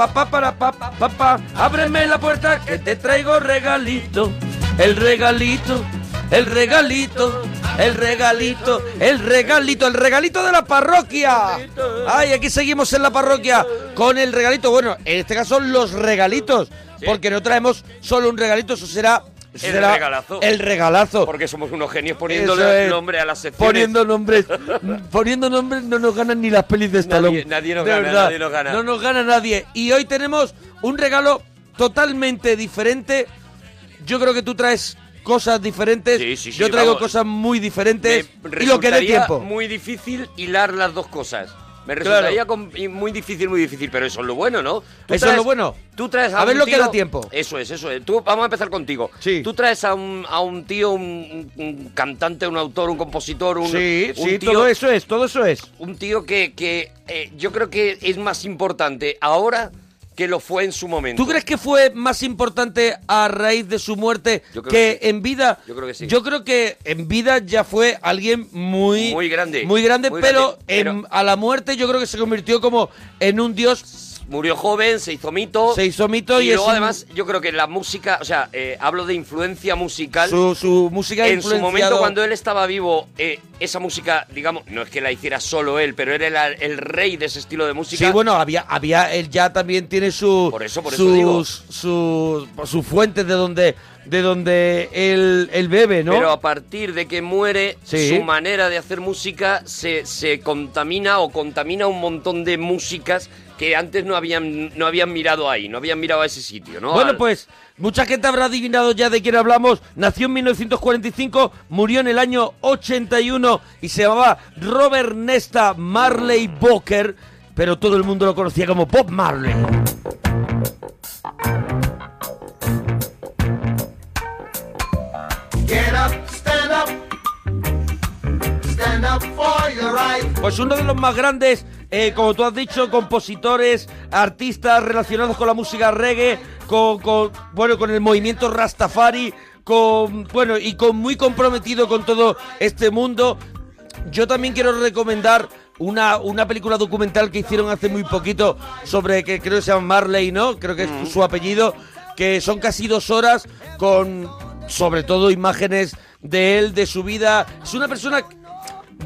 pa, pa, para, pa, pa, pa, pa. Ábreme la puerta que te traigo regalito. El regalito, el regalito, el regalito, el regalito, el regalito de la parroquia. Ay, aquí seguimos en la parroquia con el regalito. Bueno, en este caso los regalitos, porque no traemos solo un regalito, eso será El será regalazo. El regalazo. Porque somos unos genios poniéndole es. nombre a las secciones. Poniendo nombres, poniendo nombres no nos ganan ni las pelis de Stallone. nadie nos De gana, verdad, nadie nos gana. No nos gana nadie. Y hoy tenemos un regalo totalmente diferente. Yo creo que tú traes cosas diferentes. Sí, sí, sí, Yo traigo vamos. cosas muy diferentes. Me Y lo que dé tiempo. muy difícil hilar las dos cosas. Me resultaría muy difícil, muy difícil, pero eso es lo bueno, ¿no? Tú Eso es lo bueno. Tú traes a, A ver lo que da tiempo. Eso es, eso es. Tú, vamos a empezar contigo. Sí. Tú traes a un, a un tío, un, un cantante, un autor, un compositor, un, Sí, un sí, tío, todo eso es, todo eso es. un tío que, que eh, yo creo que es más importante ahora que lo fue en su momento. ¿Tú crees que fue más importante a raíz de su muerte que que sí. en vida? Yo creo que sí. Yo creo que en vida ya fue alguien muy... Muy grande. Muy grande, Muy pero, grande, pero- en- a la muerte yo creo que se convirtió como en un dios... Murió joven, se hizo mito. Se hizo mito y es luego además yo creo que la música, o sea, eh, hablo de influencia musical. Su, su música en su momento cuando él estaba vivo, eh, esa música, digamos, no es que la hiciera solo él, pero era el, el rey de ese estilo de música. Sí, bueno, había, había, él ya también tiene su, Por eso, por eso sus, digo. sus, sus fuentes de donde, de donde él, él bebe, ¿no? Pero a partir de que muere, Sí. su manera de hacer música se, se contamina o contamina un montón de músicas que antes no habían, no habían mirado ahí, no habían mirado a ese sitio, ¿no? Bueno, Al- pues mucha gente habrá adivinado ya de quién hablamos. Nació en 1945, murió en el año 81 y se llamaba Robert Nesta Marley Booker, pero todo el mundo lo conocía como Bob Marley. Pues uno de los más grandes, eh, como tú has dicho, compositores, artistas relacionados con la música reggae, con, con, bueno, con el movimiento Rastafari, con bueno y con muy comprometido con todo este mundo. Yo también quiero recomendar una, una película documental que hicieron hace muy poquito sobre que creo que se llama Marley, ¿no? Creo que es su apellido, que son casi dos horas con sobre todo imágenes de él, de su vida. Es una persona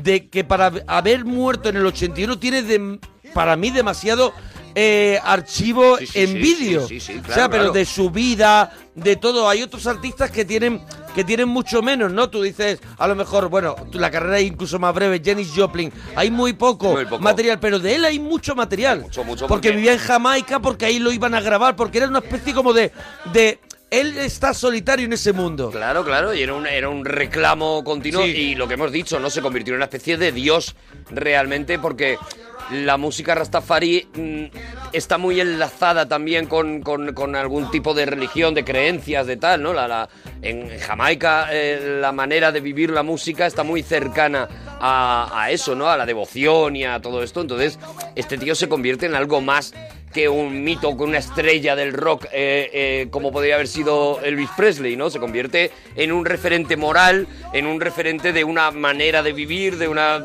de que para haber muerto en el 81 tiene de- para mí demasiado eh, archivo Sí, sí, en sí, vídeo. sí, sí, sí, o claro, sea, pero claro. de su vida, de todo. Hay otros artistas que tienen que tienen mucho menos, ¿no? Tú dices, a lo mejor, bueno, la carrera es incluso más breve, Janis Joplin, hay muy poco, Muy poco. material, pero de él hay mucho material. Mucho, mucho, porque, porque- vivía en Jamaica, porque ahí lo iban a grabar, porque era una especie como de... de él está solitario en ese mundo. Claro, claro, y era un, era un reclamo continuo Sí. y lo que hemos dicho, ¿no? Se convirtió en una especie de dios realmente porque la música Rastafari mm, está muy enlazada también con, con- con algún tipo de religión, de creencias, de tal, ¿no? La, la- en Jamaica eh, la manera de vivir la música está muy cercana a, a eso, ¿no? A la devoción y a todo esto. Entonces, este tío se convierte en algo más que un mito, que una estrella del rock, eh, eh, como podría haber sido Elvis Presley, ¿no? Se convierte en un referente moral, en un referente de una manera de vivir, de una...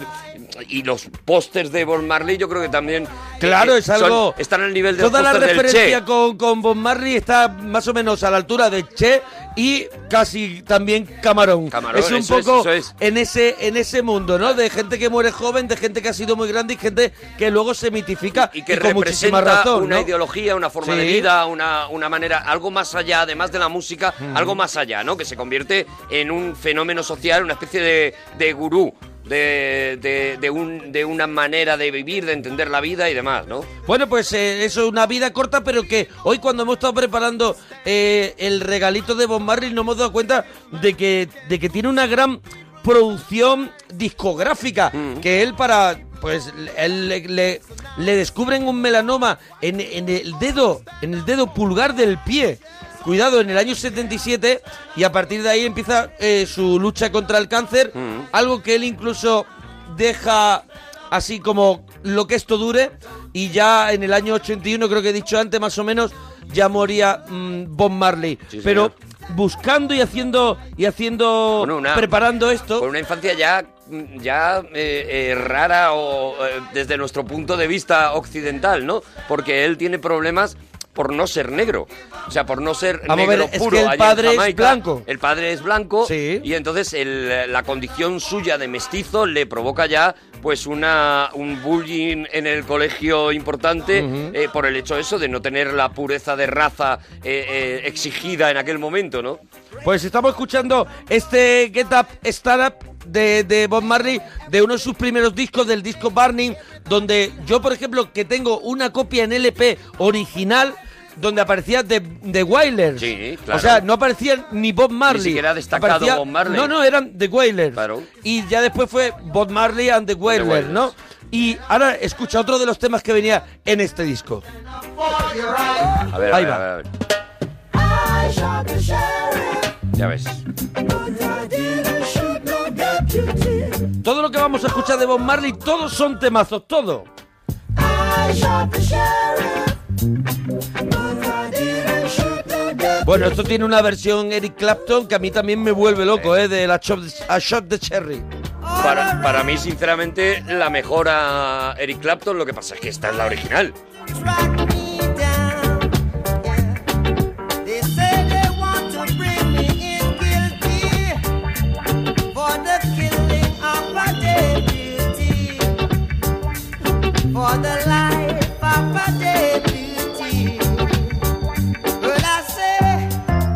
Y los pósters de Bob Marley yo creo que también... Claro, eh, es son- algo. están al nivel de Toda la pósters del referencia Che. con, con Bob Marley está más o menos a la altura de Che y casi también Camarón. Camarón, es un es, poco eso es. en ese en ese mundo, ¿no? De gente que muere joven, de gente que ha sido muy grande y gente que luego se mitifica y que con muchísima representa razón, una ¿no? ideología, una forma Sí. de vida, una, una manera, algo más allá, además de la música, Mm. algo más allá, ¿no? Que se convierte en un fenómeno social, una especie de, de gurú, de, de, de un, de una manera de vivir, de entender la vida y demás, ¿no? Bueno, pues eh, eso es una vida corta, pero que hoy cuando hemos estado preparando eh, el regalito de Bob Marley nos hemos dado cuenta de que, de que tiene una gran producción discográfica, que él para... Pues él le, le- le descubren un melanoma en, en el dedo, en el dedo pulgar del pie. Cuidado, en el año 77 y a partir de ahí empieza eh, su lucha contra el cáncer, algo que él incluso deja así como lo que esto dure y ya en el año 81 creo que he dicho antes más o menos ya moría mm, Bob Marley Sí, pero señor. buscando y haciendo y haciendo Bueno, una- preparando esto Con una infancia ya mm, ya eh, eh, rara o eh, desde nuestro punto de vista occidental, ¿no? Porque él tiene problemas por no ser negro, o sea, por no ser Vamos a ver, negro es puro. que el padre es blanco. El padre es blanco Sí. y entonces el- la condición suya de mestizo le provoca ya pues una un bullying en el colegio importante eh, por el hecho eso de no tener la pureza de raza eh, eh, exigida en aquel momento, ¿no? Pues estamos escuchando este Get Up Stand Up de, de Bob Marley, de uno de sus primeros discos, del disco Burning, donde yo, por ejemplo, que tengo una copia en LP original, donde aparecía The, The Wailers. Sí, claro. O sea, no aparecía ni Bob Marley. siquiera destacado Aparecía- Bob Marley. No, no, eran The Wailers. Claro. Y ya después fue Bob Marley and The Wailers, Wailers. ¿no? Y ahora escucha otro de los temas que venía en este disco. A ver, a Ahí ver, va. a ver, a ver. Ya ves. Todo lo que vamos a escuchar de Bob Marley, todos son temazos, todo. Bueno, esto tiene una versión Eric Clapton que a mí también me vuelve loco, ¿eh? De la Chop, a Shot de Cherry. Para, para mí, sinceramente, la mejor a Eric Clapton, lo que pasa es que esta es la original.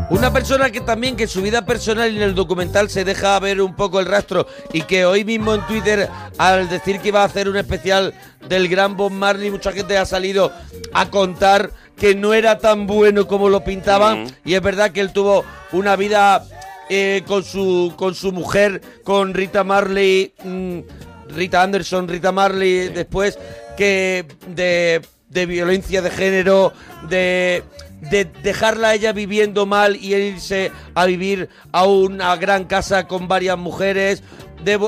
Una persona que también que en su vida personal y en el documental se deja ver un poco el rastro y que hoy mismo en Twitter al decir que iba a hacer un especial del gran Bob Marley mucha gente ha salido a contar que no era tan bueno como lo pintaban. Mm. y es verdad que él tuvo una vida eh, con su con su mujer con Rita Marley mm, Rita Anderson Rita Marley después que de, de violencia de género de de dejarla a ella viviendo mal y irse a vivir a una gran casa con varias mujeres, de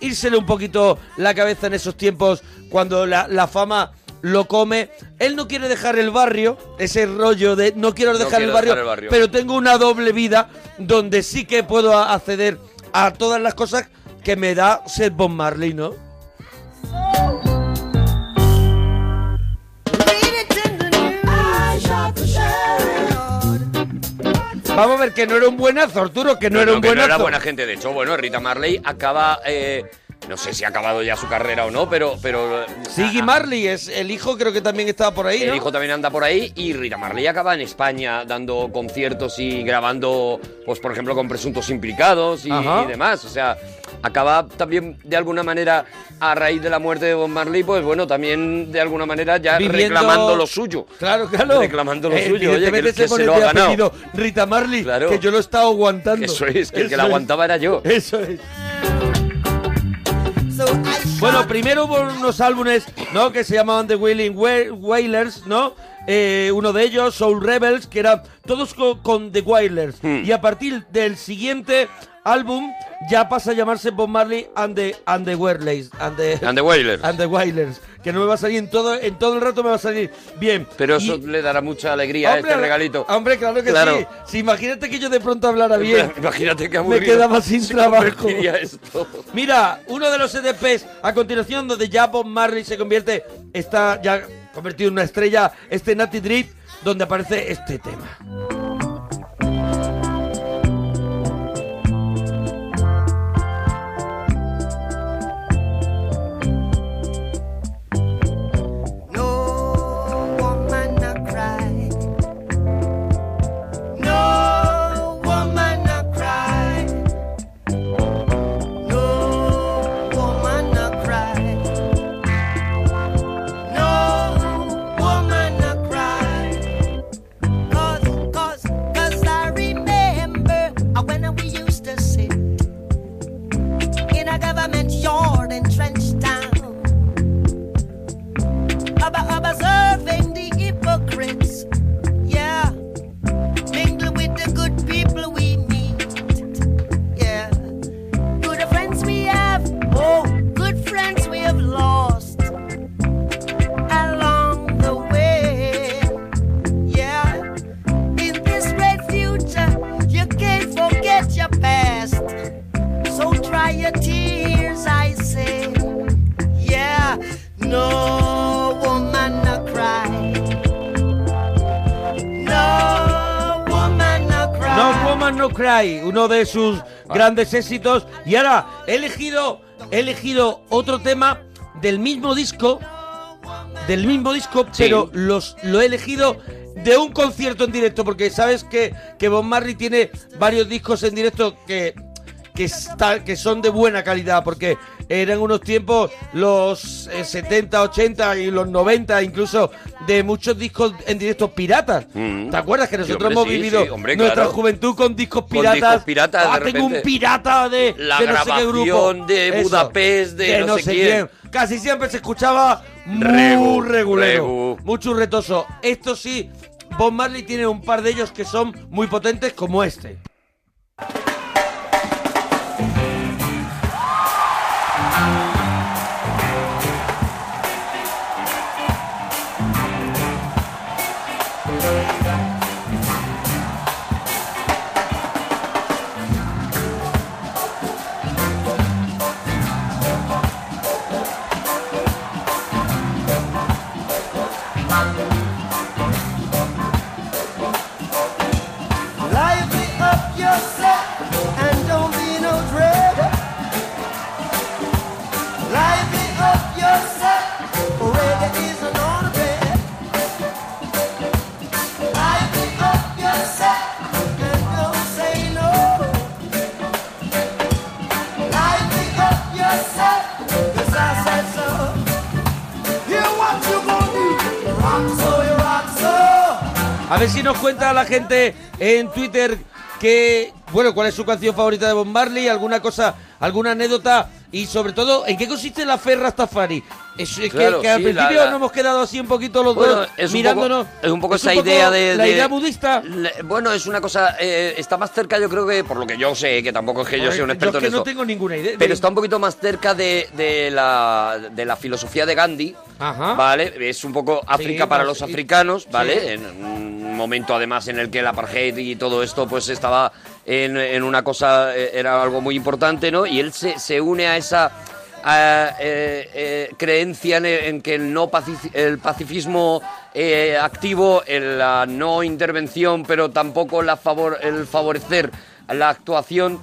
írsele un poquito la cabeza en esos tiempos cuando la, la fama lo come. Él no quiere dejar el barrio, ese rollo de no quiero dejar, quiero el, barrio, dejar el barrio. pero tengo una doble vida donde sí que puedo acceder a todas las cosas que me da ser Bob Marley, ¿no? Vamos a ver que no era un buenazo, Arturo, que no, era un que buenazo. no era buena gente. De hecho, bueno, Rita Marley acaba. eh, no sé si ha acabado ya su carrera o no, pero. pero Siggy ah, Marley es el hijo, creo que también estaba por ahí, El ¿no? hijo también anda por ahí y Rita Marley acaba en España dando conciertos y grabando, pues por ejemplo, con presuntos implicados y, y demás. O sea, acaba también de alguna manera, a raíz de la muerte de Bob Marley, pues bueno, también de alguna manera ya Viviendo- reclamando lo suyo. Claro, claro. Reclamando lo Eh, suyo, oye, que, que se lo ha ganado. Rita Marley, Claro. que yo lo he estado aguantando. Eso es, que el que Eso la aguantaba era yo. Eso es. Bueno, primero hubo unos álbumes, ¿no? Que se llamaban The Wailing Wa- Wailers, ¿no? Eh, uno de ellos, Soul Rebels, que eran todos co- con, The Wailers. Hmm. Y a partir del siguiente álbum ya pasa a llamarse Bob Marley and the, and the Wailers. And the, And the Wailers. and the Wailers. Que no me va a salir en todo, en todo el rato me va a salir bien. Pero Y- eso le dará mucha alegría a este regalito. Hombre, claro que Claro. sí. Si imagínate que yo de pronto hablara bien. Imagínate que Me quedaba sin se trabajo. esto. Mira, uno de los EDPs a continuación donde ya Bob Marley se convierte, está ya convertido en una estrella, este Natty Drip, donde aparece este tema. Woman No Cry, uno de sus grandes éxitos. Y ahora he elegido, he elegido otro tema del mismo disco, del mismo disco, Sí. pero los, lo he elegido de un concierto en directo, porque sabes que, que Bob Marley tiene varios discos en directo que, que, está- que son de buena calidad, porque eran unos tiempos, los eh, 70, 80 y los 90, incluso de muchos discos en directo piratas. Mm. ¿Te acuerdas que Sí, nosotros hombre, hemos sí, vivido sí, hombre, nuestra claro. juventud con discos Con piratas? discos piratas, Ah, de tengo un pirata de, La de no sé qué grupo. grabación de Budapest, de no sé quién. Casi siempre se escuchaba muy Regu, regulero, regu. muy churretoso. Esto sí, Bob Marley tiene un par de ellos que son muy potentes como este. A ver si nos cuenta la gente en Twitter que, bueno, cuál es su canción favorita de Bob Marley, alguna cosa, alguna anécdota y sobre todo, ¿en qué consiste la fe Rastafari? Es, es que- Claro, que, al sí, principio la- la- nos hemos quedado así un poquito los Bueno, dos es un mirándonos. poco, es un poco esa idea de, La de- idea budista. Le- Bueno, es una cosa, eh, está más cerca yo creo que, por lo que yo sé, que tampoco es que yo sea un yo experto es que en no esto, tengo ninguna idea. pero está un poquito más cerca de, de la, de la filosofía de Gandhi, Ajá. ¿vale? Es un poco África Sí, para los africanos, ¿vale? sí. En un momento además en el que el apartheid y todo esto pues estaba en, en una cosa, eh, era algo muy importante, ¿no? Y él se, se une a esa eh, eh, creencia en, en que el no pacifi- el pacifismo activo, el- la no intervención, pero tampoco la favor, el favorecer la actuación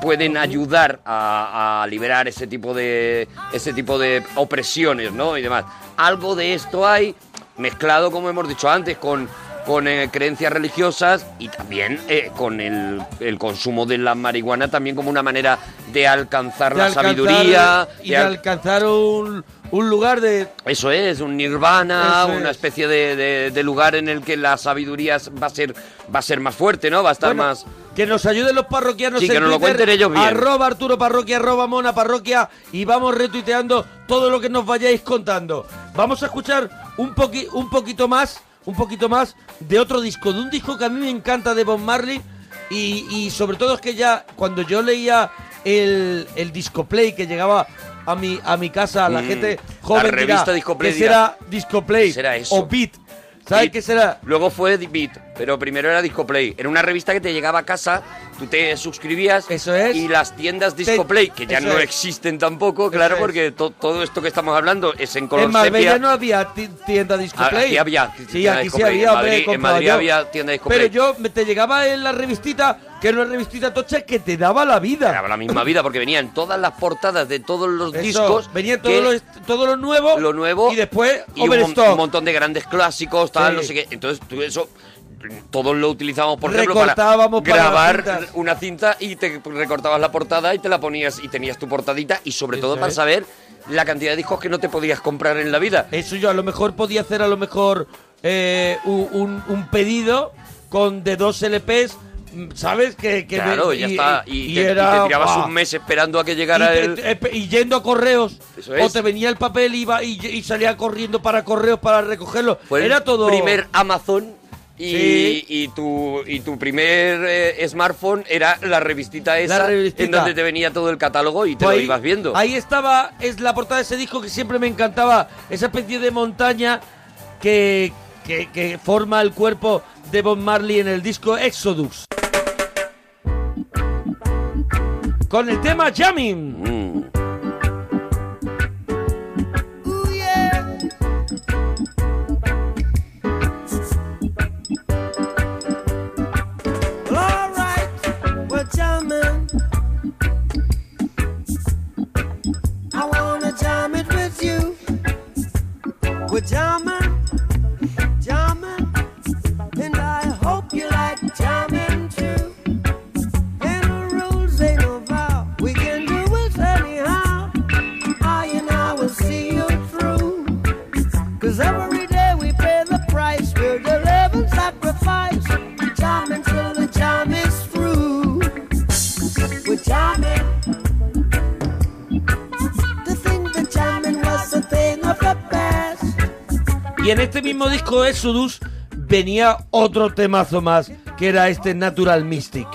pueden ayudar a, a liberar ese tipo de ese tipo de opresiones, ¿no? Y demás. Algo de esto hay mezclado, como hemos dicho antes, con con eh, creencias religiosas y también eh, con el, el consumo de la marihuana también como una manera de alcanzar de la alcanzar- sabiduría. y de de al- alcanzar un, un lugar de Eso es, un nirvana, Eso una es. especie de, de- de lugar en el que la sabiduría va a ser va a ser más fuerte, ¿no? Va a estar Bueno, más... Que nos ayuden los parroquianos Sí, en que nos lo cuenten ellos bien. Arroba Arturo Parroquia, arroba Mona Parroquia y vamos retuiteando todo lo que nos vayáis contando. Vamos a escuchar un, poqui, un poquito más, un poquito más de otro disco, de un disco que a mí me encanta de Bob Marley y, y sobre todo es que ya cuando yo leía el, el disco play que llegaba a mi, a mi casa, la Mm, gente la joven revista dirá Discoplay que disco play será eso. o beat. ¿Sabes qué será? Luego fue Beat, pero primero era Discoplay. Era una revista que te llegaba a casa, tú te suscribías Eso es. y las tiendas Discoplay, que ya eso no es. existen tampoco, claro, es. porque to- todo esto que estamos hablando es en color En Marbella sepia. no había ti- tienda disco Ah, play. Aquí había Sí, aquí sí Discoplay. había, En Madrid, en Madrid había tienda Discoplay. Pero yo te llegaba en la revistita, que era una revistita tocha que te daba la vida. Era la misma vida porque venían todas las portadas de todos los Eso, discos. venía que- todo lo, todo lo nuevo, lo nuevo y después y un, montón de grandes clásicos, tal, Sí. no sé qué. Entonces, tú eso todos lo utilizábamos, por ejemplo, para para grabar una cinta y te recortabas la portada y te la ponías y tenías tu portadita y sobre todo para es. saber la cantidad de discos que no te podías comprar en la vida. Eso yo a lo mejor podía hacer a lo mejor eh, un, un- pedido con de dos LPs, ¿sabes? Que, que claro, me- ya está. Y, y te, y te era, tirabas ¡buah! un mes esperando a que Y, llegara te- el... y yendo a correos. Eso O te venía el papel y, iba, y, y salía corriendo para correos para recogerlo. Fue el Era todo. primer Amazon y, Sí. y tu y tu primer eh, smartphone era la revistita esa revistita. en donde te venía todo el catálogo y te Pues lo ahí- ibas viendo. Ahí estaba, es la portada de ese disco que siempre me encantaba, esa especie de montaña que, que, que forma el cuerpo de Bob Marley en el disco Exodus. Con el tema Jamming. Mm. Disco Exodus venía otro temazo más, que era este Natural Mystic.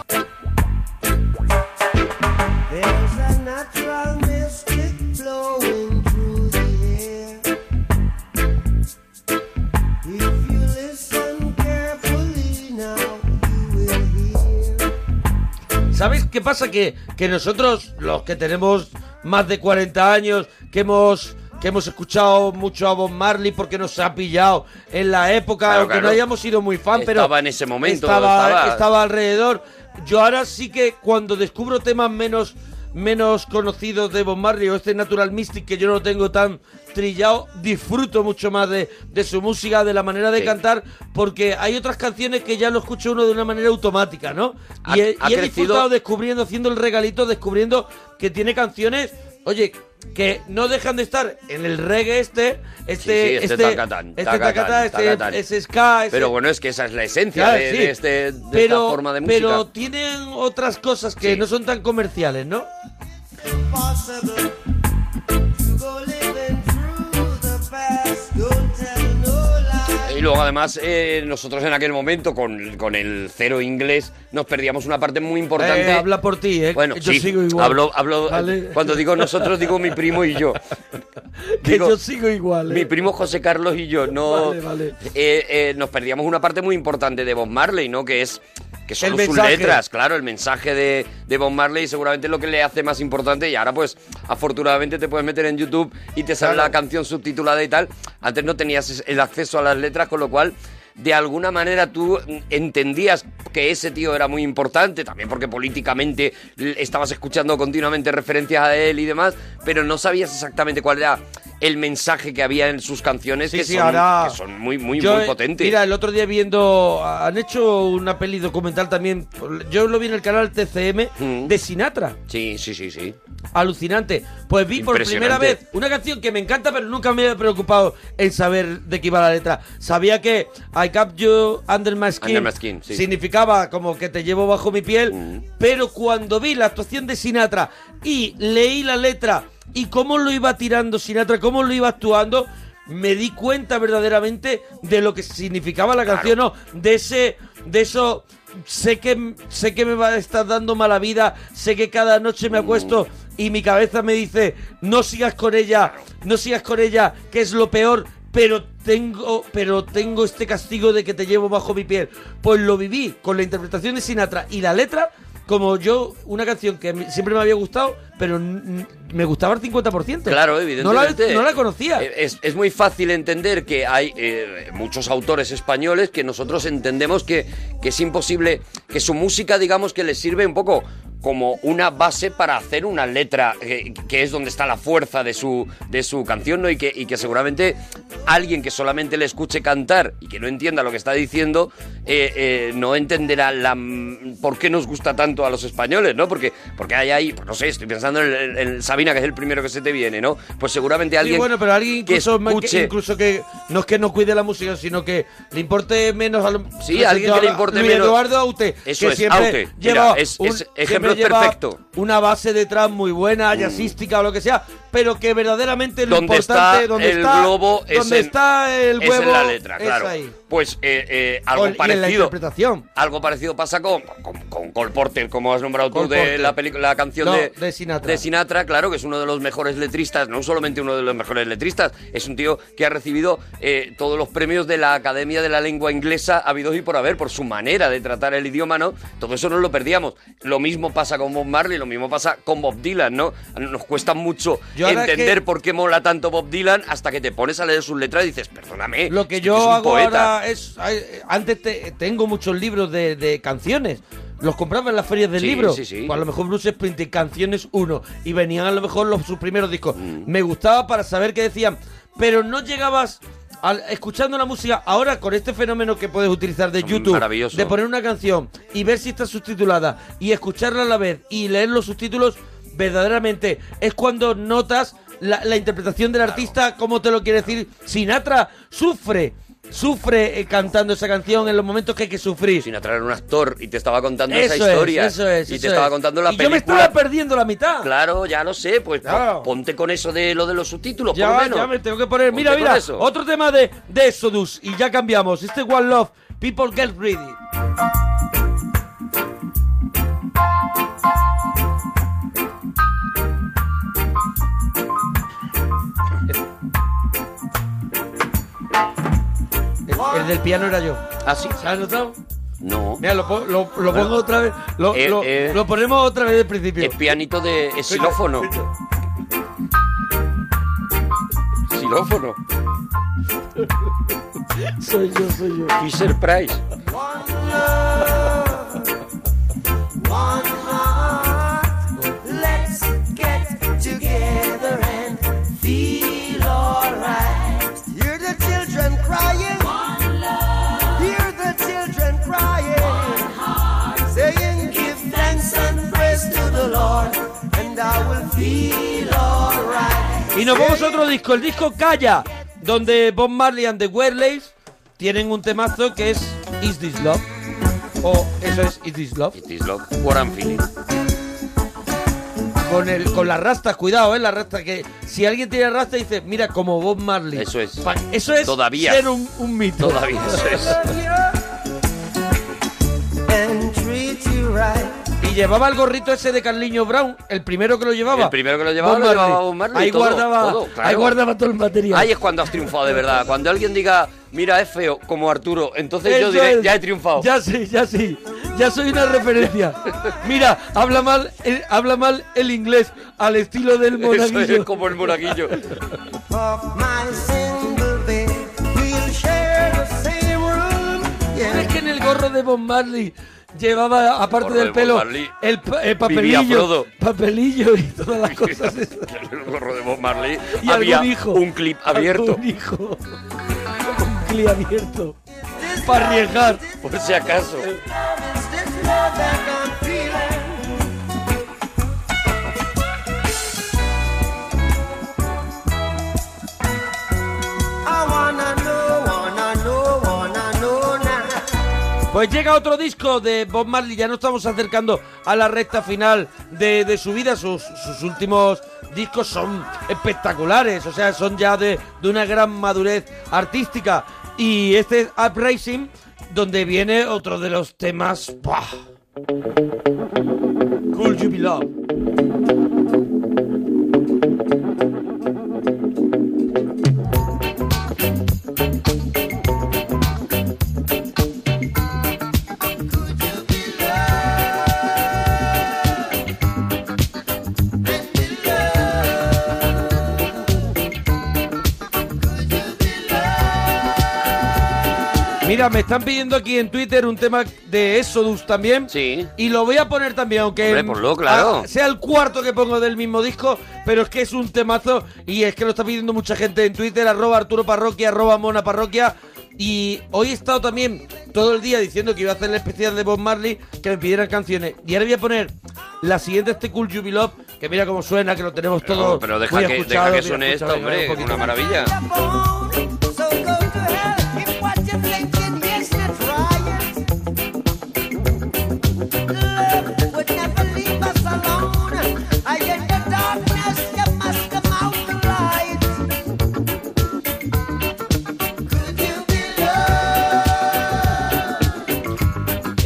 ¿Sabes qué pasa? Que, que nosotros, los que tenemos más de 40 años, que hemos que hemos escuchado mucho a Bob Marley porque nos ha pillado en la época, Claro, aunque claro. no hayamos sido muy fan, pero Estaba en ese momento, estaba, estaba- estaba alrededor. Yo ahora sí que cuando descubro temas menos menos conocidos de Bob Marley o este Natural Mystic que yo no tengo tan trillado, disfruto mucho más de, de su música, de la manera de Sí. cantar, porque hay otras canciones que ya lo escucha uno de una manera automática, ¿no? Ha- y he, y he disfrutado descubriendo, haciendo el regalito, descubriendo que tiene canciones, oye, que no dejan de estar en el reggae este, este, Sí, sí, este tacatán, este tacatán, tacatá, este, tacatán. ese ska, ese- Pero bueno, es que esa es la esencia Claro, de, sí. de este, de pero, esta forma de música. pero tienen otras cosas que Sí. no son tan comerciales, ¿no? Y luego además eh, nosotros en aquel momento con, con el cero inglés nos perdíamos una parte muy importante. Eh, habla por ti, ¿eh? Bueno, yo sí, sigo igual. hablo, hablo Vale. cuando digo nosotros digo mi primo y yo. que digo, yo sigo igual. ¿eh? Mi primo José Carlos y yo no Vale, vale. eh, nos perdíamos una parte muy importante de Bob Marley, ¿no? Que es que son sus mensaje. letras, claro, el mensaje de, de Bob Marley seguramente es lo que le hace más importante y ahora pues afortunadamente te puedes meter en YouTube y te sale Claro. la canción subtitulada y tal. Antes no tenías el acceso a las letras, con lo cual de alguna manera tú entendías que ese tío era muy importante, también porque políticamente estabas escuchando continuamente referencias a él y demás, pero no sabías exactamente cuál era el mensaje que había en sus canciones, Sí, que, sí, son, ahora- que son muy, muy, Yo, muy potentes. Mira, el otro día viendo. Han hecho una peli documental también. Yo lo vi en el canal TCM Mm. de Sinatra. Sí, sí, sí, sí. Alucinante. Pues vi por primera vez una canción que me encanta, pero nunca me había preocupado en saber de qué iba la letra. Sabía que I kept you under my skin, Under my skin, sí. significaba como que te llevo bajo mi piel, Mm. pero cuando vi la actuación de Sinatra y leí la letra y cómo lo iba tirando Sinatra, cómo lo iba actuando, me di cuenta verdaderamente de lo que significaba la canción, ¿no? De ese, de eso, sé que, sé que me va a estar dando mala vida, sé que cada noche me acuesto y mi cabeza me dice, no sigas con ella, no sigas con ella, que es lo peor, pero tengo, pero tengo este castigo de que te llevo bajo mi piel. Pues lo viví con la interpretación de Sinatra y la letra, como yo, una canción que siempre me había gustado, pero me gustaba el 50%. Claro, No la, evidentemente. no la conocía. Eh, Es, es muy fácil entender que hay eh, muchos autores españoles que nosotros entendemos que, que es imposible, que su música, digamos, que les sirve un poco como una base para hacer una letra, eh, que es donde está la fuerza de su, de su canción, ¿no? Y que, y que seguramente alguien que solamente le escuche cantar y que no entienda lo que está diciendo, eh, eh, no entenderá la, por qué nos gusta tanto a los españoles, ¿no? Porque, porque hay ahí, pues no sé, estoy pensando en, en- en Sabina, que es el primero que se te viene, ¿no? Pues seguramente Sí, alguien bueno, pero alguien que incluso, que, escuche- incluso que no es que no cuide la música, sino que le importe menos a lo, Sí, alguien que le importe Luis menos. Eduardo Aute, Eso que es, siempre Aute. Mira, lleva es- un- es siempre ejemplo lleva perfecto. Mm. Una base detrás muy buena, jazzística o lo que sea, pero que verdaderamente lo donde importante, está donde el está, globo es donde en- está el es huevo, en la letra, es claro. ahí. Pues eh, eh, algo la parecido. interpretación. Algo parecido pasa con, con, con Cole Porter, como has nombrado tú, Cole de Porter. la, película la canción No, de, de Sinatra. de Sinatra, claro, que es uno de los mejores letristas, no solamente uno de los mejores letristas, es un tío que ha recibido eh, todos los premios de la Academia de la Lengua Inglesa habidos y por haber, por su manera de tratar el idioma, ¿no? Todo eso no lo perdíamos. Lo mismo pasa con Bob Marley, lo mismo pasa con Bob Dylan, ¿no? Nos cuesta mucho Yo entender que- por qué mola tanto Bob Dylan hasta que te pones a leer sus letras y dices, perdóname. Lo que yo es un hago poeta". ahora es. Antes te- tengo muchos libros de, de canciones. Los compraba en las ferias del Sí, libro. sí, sí. Pues a lo mejor Bruce Springsteen, canciones 1. Y venían a lo mejor los, sus primeros discos. Mm. Me gustaba para saber qué decían. Pero no llegabas. al- escuchando la música, ahora con este fenómeno que puedes utilizar de YouTube, maravilloso. de poner una canción y ver si está subtitulada y escucharla a la vez y leer los subtítulos, verdaderamente es cuando notas la, la interpretación del artista, cómo te lo quiere decir. Sinatra sufre sufre eh, cantando esa canción en los momentos que hay que sufrir. Sinatra era un actor y te estaba contando Eso esa historia. es, eso es. y eso te estaba es. contando la y yo me estaba perdiendo la mitad. Claro, ya lo sé, pues po- Claro. ponte con eso de lo de los subtítulos, por Ya, lo menos. ya me tengo que poner. Mira, Ponte con mira, eso. otro tema de, de Exodus y ya cambiamos. Este One Love, People Get Ready. El, el del piano era yo. ¿Ah, sí? ¿Se ha notado? No. Mira, lo, lo- lo pongo otra vez. Lo, Eh, lo- eh. lo ponemos otra vez del principio. Es pianito de es xilófono. Xilófono. Soy yo, soy yo. Fisher Price. One heart, Y nos vamos a otro disco, el disco Calla, donde Bob Marley and the Wailers tienen un temazo que es Is This Love? O eso es Is This Love. It is love. What I'm feeling. Con, el, con las rastas, cuidado, ¿eh? La rasta que si alguien tiene rasta dice, mira, como Bob Marley. Eso es. Pa- Eso es Todavía. ser un, un mito. Todavía eso es. And treat you right. Y llevaba el gorrito ese de Carliño Brown, el primero que lo llevaba. El primero que lo llevaba lo llevaba Bob Marley, Ahí todo, guardaba, todo, claro. ahí guardaba todo el material. Ahí es cuando has triunfado de verdad. Cuando alguien diga, mira, es feo, como Arturo, entonces yo diré, es. ya he triunfado. Ya sí, ya sí. Ya soy una referencia. Mira, habla mal, el, habla mal el inglés al estilo del Eso es monaguillo. como el monaguillo. Of my single bed, we'll share the same room. Yeah. Es que en el gorro de Bob Marley llevaba, aparte del pelo, Marley el, el papelillo, papelillo y todas las cosas. el gorro de Bob Marley. Y había algún hijo. un clip abierto. Algún hijo. Un clip abierto. Para arriesgar. Por si acaso. Pues llega otro disco de Bob Marley, ya nos estamos acercando a la recta final de, de su vida, sus, sus últimos discos son espectaculares, o sea, son ya de, de una gran madurez artística. Y este es Uprising, donde viene otro de los temas... ¡buah! Cool You Be. Mira, me están pidiendo aquí en Twitter un tema de Exodus también. Sí. Y lo voy a poner también, aunque Hombre, ponlo, claro. sea el cuarto que pongo del mismo disco, pero es que es un temazo y es que lo está pidiendo mucha gente en Twitter, arroba Arturo Parroquia, arroba Mona Parroquia. Y hoy he estado también todo el día diciendo que iba a hacer el especial de Bob Marley, que me pidieran canciones. Y ahora voy a poner la siguiente, este Cool Love, que mira cómo suena, que lo tenemos todo pero deja muy que, escuchado, deja que muy suene escuchado. esto, hombre, un poquito. una maravilla. So go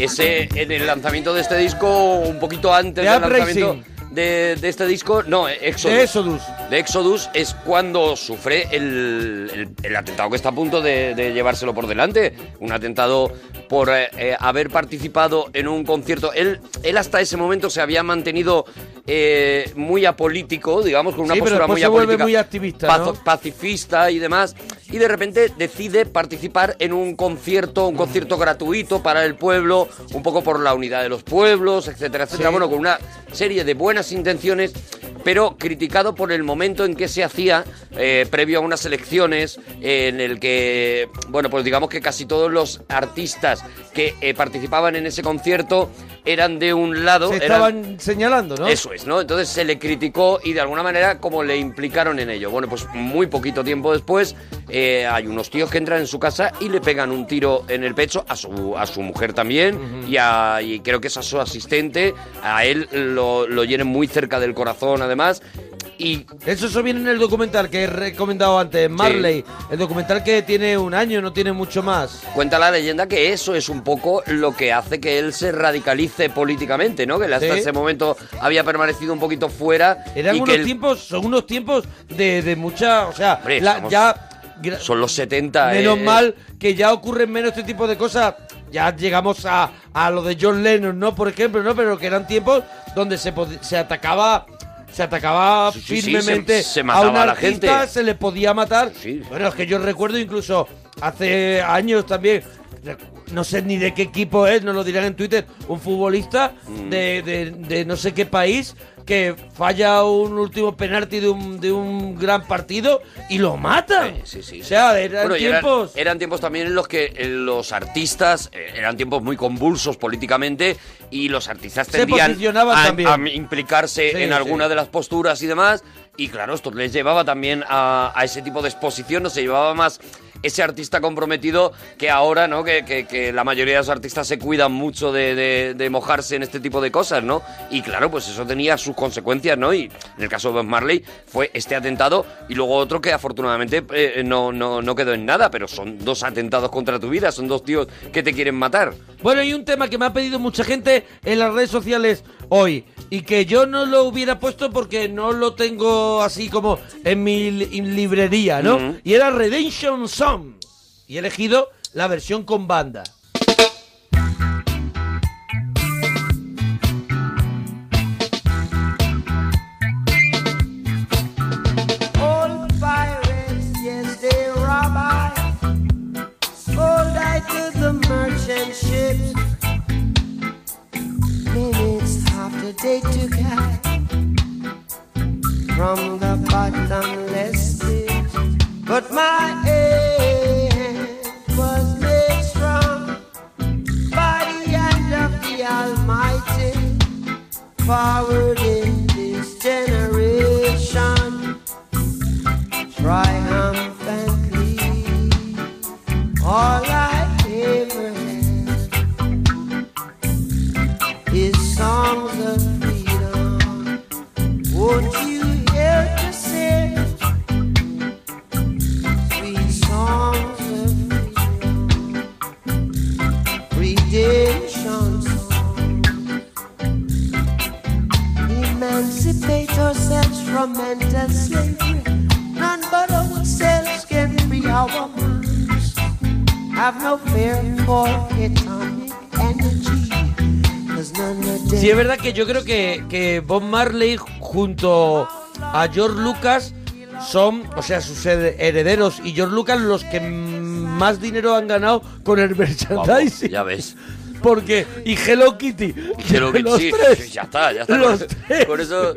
Ese, en el lanzamiento de este disco, un poquito antes De del lanzamiento de, de este disco, no, Exodus. De Exodus. De Exodus es cuando sufre el, el- el atentado que está a punto de, de llevárselo por delante. Un atentado por eh, eh, haber participado en un concierto. Él, él hasta ese momento se había mantenido eh, muy apolítico, digamos, con una Sí, pero postura después muy se vuelve apolítica. muy activista, ¿no? pacifista y demás. Y de repente decide participar en un concierto, un concierto gratuito para el pueblo, un poco por la unidad de los pueblos, etcétera, etcétera. Sí. Bueno, con una serie de buenas intenciones, pero criticado por el momento en que se hacía, eh, previo a unas elecciones, en el que, bueno, pues digamos que casi todos los artistas que eh, participaban en ese concierto eran de un lado. Se eran- estaban señalando, ¿no? Eso es, ¿no? Entonces se le criticó y de alguna manera como le implicaron en ello. Bueno, pues muy poquito tiempo después eh, hay unos tíos que entran en su casa y le pegan un tiro en el pecho a su, a su mujer también y, a- y creo que es a su asistente. A él lo, lo hieren muy cerca del corazón además. Y Eso, eso viene en el documental que he recomendado antes, Marley. El documental que tiene un año, no tiene mucho más. Cuenta la leyenda que eso es un poco lo que hace que él se radicalice políticamente, ¿no? Que hasta Sí. ese momento había permanecido un poquito fuera. Eran y que unos él- tiempos, son unos tiempos de, de mucha, o sea, Hombre, la- estamos- ya Son los 70, menos eh, mal que ya ocurren menos este tipo de cosas. Ya llegamos a, a lo de John Lennon, ¿no? Por ejemplo, ¿no? Pero que eran tiempos donde se, se atacaba se atacaba Sí, sí, sí, firmemente se- se a un la artista, gente. se le podía matar. Sí. Bueno, es que yo recuerdo incluso hace años también, no sé ni de qué equipo es, nos lo dirán en Twitter, un futbolista Mm. de, de- de no sé qué país que falla un último penalti de un, de un gran partido y lo mata. Sí, sí, sí. O sea, eran Bueno, y eran- tiempos... Eran, tiempos también en los que eh, los artistas eh, eran tiempos muy convulsos políticamente y los artistas tendían a, a implicarse Sí, en sí. alguna de las posturas y demás. Y claro, esto les llevaba también a, a ese tipo de exposición, no se llevaba más ese artista comprometido que ahora, ¿no? Que, que- que la mayoría de los artistas se cuidan mucho de, de- de mojarse en este tipo de cosas, ¿no? Y claro, pues eso tenía sus consecuencias, ¿no? Y en el caso de Bob Marley fue este atentado y luego otro que afortunadamente eh, no, no, no quedó en nada, pero son dos atentados contra tu vida, son dos tíos que te quieren matar. Bueno, hay un tema que me ha pedido mucha gente en las redes sociales hoy y que yo no lo hubiera puesto porque no lo tengo así como en mi li- librería, ¿no? Y era Redemption Song. Y he elegido la versión con banda. Forward ourselves from mental slavery. None but ourselves can free our minds. Have no fear for atomic energy. 'cause none of them Sí, es verdad que yo creo que, que Bob Marley junto a George Lucas son, o sea, sus her- herederos y George Lucas los que más dinero han ganado con el Vamos, merchandising. ya ves. Porque, y Hello Kitty. Hello Kitty, los sí, tres. ya está, ya está. Los Con, tres. con eso,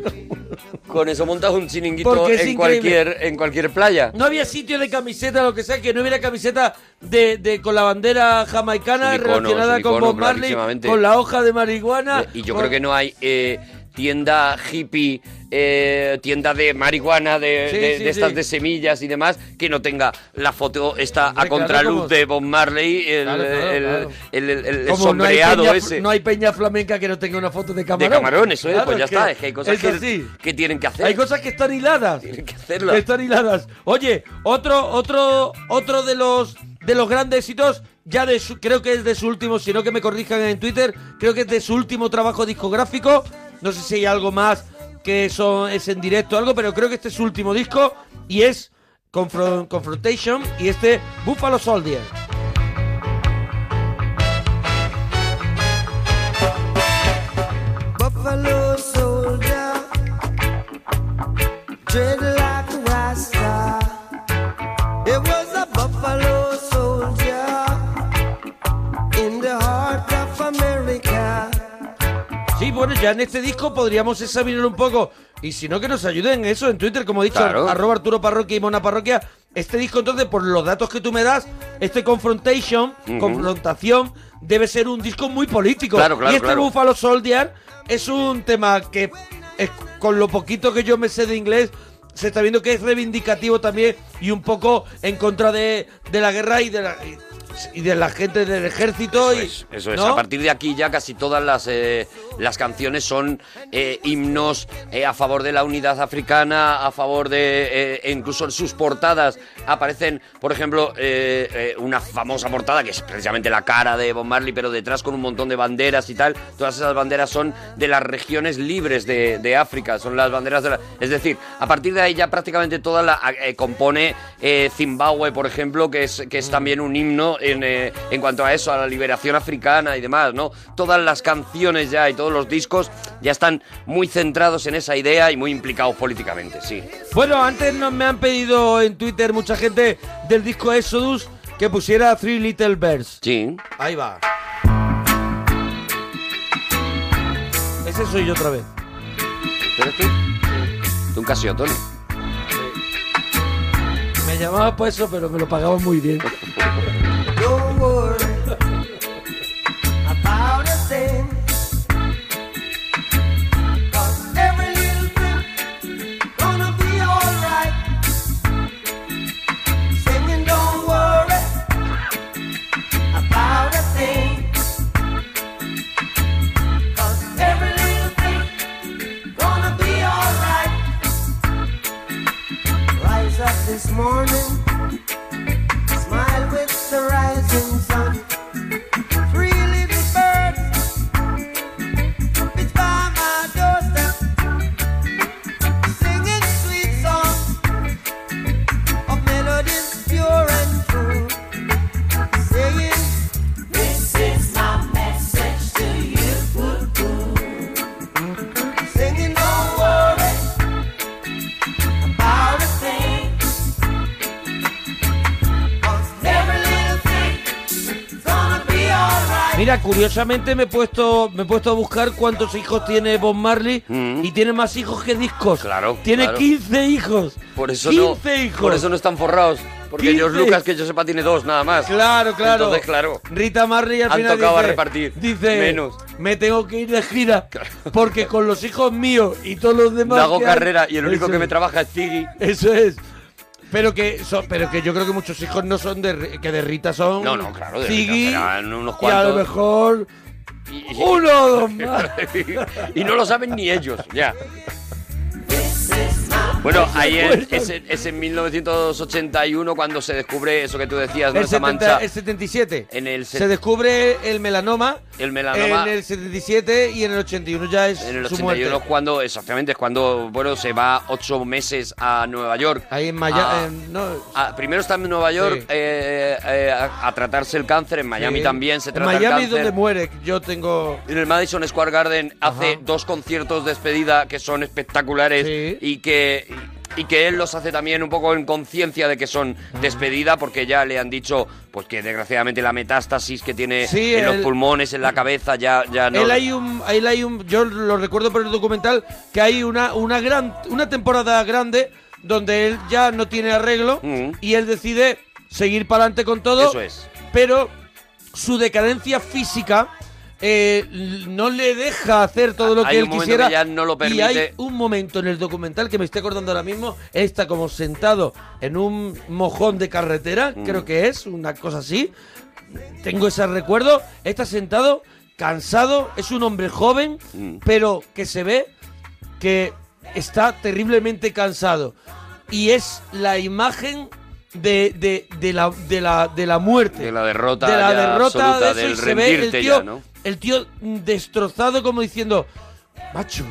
con eso montas un chiringuito en cualquier, en cualquier playa. No había sitio de camiseta, lo que sea, que no hubiera camiseta de, de con la bandera jamaicana icono, relacionada con Bob Marley, con la hoja de marihuana. Y yo con- creo que no hay eh, tienda hippie, eh, tienda de marihuana, de, Sí, de- sí, de estas sí. de semillas y demás, que no tenga la foto esta a contraluz claro, de Bob Marley, el, Claro, claro, el- claro. el- el- el Como no hay, sombreado peña, ese. no hay peña flamenca que no tenga una foto de camarón. de camarón, eso es, pues ya es está, es que hay cosas que, que tienen que hacer. Hay cosas que están hiladas. Tienen que hacerlas. Que están hiladas. Oye, otro, otro, otro de los de los grandes éxitos, ya de su, creo que es de su último, si no que me corrijan en Twitter, creo que es de su último trabajo discográfico. No sé si hay algo más que eso es en directo o algo, pero creo que este es su último disco y es Confron- Confrontation y este Buffalo Soldier. Buffalo soldier, bueno, ya en este disco podríamos examinar un poco. Y si no, que nos ayuden en eso en Twitter, como he dicho, Claro. arroba Arturo Parroquia y Mona Parroquia. Este disco, entonces, por los datos que tú me das, este Confrontation, confrontación, debe ser un disco muy político. Claro, claro, y este. Buffalo Soldier es un tema que, es- con lo poquito que yo me sé de inglés, se está viendo que es reivindicativo también y un poco en contra de, de la guerra y de la, y- y de la gente del ejército. Eso y, es, eso es. A partir de aquí ya casi todas las, eh, las canciones son eh, himnos eh, a favor de la unidad africana, a favor de... eh, incluso en sus portadas aparecen, por ejemplo, eh, una famosa portada que es precisamente la cara de Bob Marley, pero detrás con un montón de banderas y tal. Todas esas banderas son de las regiones libres de, de África, son las banderas de la... Es decir, a partir de ahí ya prácticamente toda la... eh, compone eh, Zimbabue, por ejemplo, que es, que es también un himno en, eh, en cuanto a eso, a la liberación africana y demás, ¿no? Todas las canciones ya y todos los discos ya están muy centrados en esa idea y muy implicados políticamente, sí. Bueno, antes nos me han pedido en Twitter mucha gente del disco Exodus que pusiera Three Little Birds. Sí. Ahí va. Ese soy yo otra vez. ¿Eres tú? Tú un Casio, Tony. Me llamaba por eso, pero me lo pagaban muy bien. Curiosamente me he puesto me he puesto a buscar cuántos hijos tiene Bob Marley y tiene más hijos que discos. Mm. Claro, Tiene claro. 15 hijos. Por eso 15 no, hijos. Por eso no están forrados. Porque 15. George Lucas, que yo sepa, tiene dos nada más. Claro, claro. Entonces, claro. Rita Marley al Han final tocado a repartir. Dice, Menos. me tengo que ir de gira porque con los hijos míos y todos los demás No hago carrera y el único Eso que me trabaja es Ziggy. Eso es. Pero que, son- pero que yo creo que muchos hijos no son de que de Rita son No, no, claro, de Ziggy, Rita serán unos y a lo cuantos. mejor uno o dos más. y no lo saben ni ellos, ya. Bueno, ahí es, es, en- es en 1981 cuando se descubre eso que tú decías, ¿no? El, Esa 70 mancha. el 77 En el se se- descubre el melanoma, El melanoma. en el 77 y en el 81 ya es En el su 81 es cuando, exactamente, es cuando, bueno, se va ocho meses a Nueva York. Ahí en Miami, no, primero está en Nueva York Sí. eh, eh, a, a tratarse el cáncer, en Miami Sí. también se En trata Miami el es cáncer. donde muere. Yo tengo. En el Madison Square Garden hace dos conciertos de despedida que son espectaculares Sí. y que y que él los hace también un poco en conciencia de que son despedida porque ya le han dicho pues que desgraciadamente la metástasis que tiene Sí, en los él- pulmones, en la cabeza ya ya no Él hay un, él hay un, yo lo recuerdo por el documental que hay una, una gran, una temporada grande donde él ya no tiene arreglo y él decide seguir para adelante con todo. Mm. Eso es. Pero su decadencia física eh, no le deja hacer todo lo Hay que él un quisiera. que ya no lo Y hay un momento en el documental que me estoy acordando ahora mismo, está como sentado en un mojón de carretera, Mm. creo que es, una cosa así. Tengo ese recuerdo, está sentado, cansado, es un hombre joven, Mm. pero que se ve que está terriblemente cansado. Y es la imagen de, de, de la, de, la, de la muerte. De la derrota De la derrota absoluta, de eso, del y se ve el tío, ya, ¿no? El tío destrozado como diciendo, macho,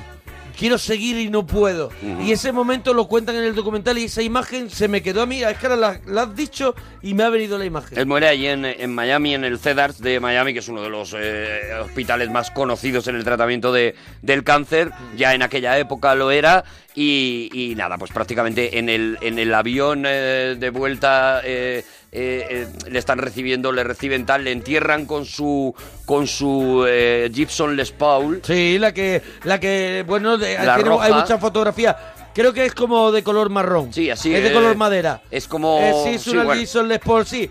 quiero seguir y no puedo. Y ese momento lo cuentan en el documental y esa imagen se me quedó a mí, es que ahora la, la has dicho y me ha venido la imagen. Él muere allí en, en Miami, en el Cedars de Miami, que es uno de los eh, hospitales más conocidos en el tratamiento de, del cáncer. Ya en aquella época lo era. Y, y nada, pues prácticamente en el, en el avión eh, de vuelta eh, eh, eh, le están recibiendo, le reciben tal, le entierran con su con su eh, Gibson Les Paul. Sí, la que, la que bueno, de- La tiene- roja. hay muchas fotografías. Creo que es como de color marrón. Sí, así Es de color madera. Es como Eh, sí, es sí, una bueno. Gibson Les Paul, sí.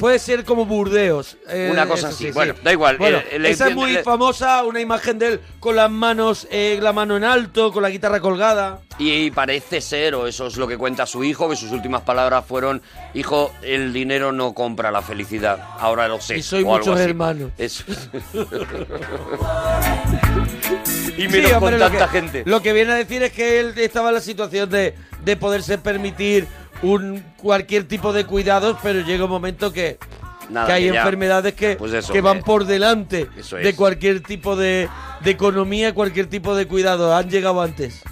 Puede ser como Burdeos. eh, Una cosa así. sí, Bueno, sí. da igual, Bueno, eh, esa es muy famosa, una imagen de él con las manos, eh, la mano en alto, con la guitarra colgada. Y parece ser, o eso es lo que cuenta su hijo, que sus últimas palabras fueron, hijo, el dinero no compra la felicidad. Ahora lo sé. Y soy o muchos hermanos. Eso. y Sí, menos con hombre, lo tanta que- gente. Lo que viene a decir es que él estaba en la situación de, de poderse permitir un cualquier tipo de cuidados, pero llega un momento que, Nada, que hay que ya- enfermedades que, pues eso, que van que- por delante Eso de es. cualquier tipo de, de economía, cualquier tipo de cuidado. Han llegado antes.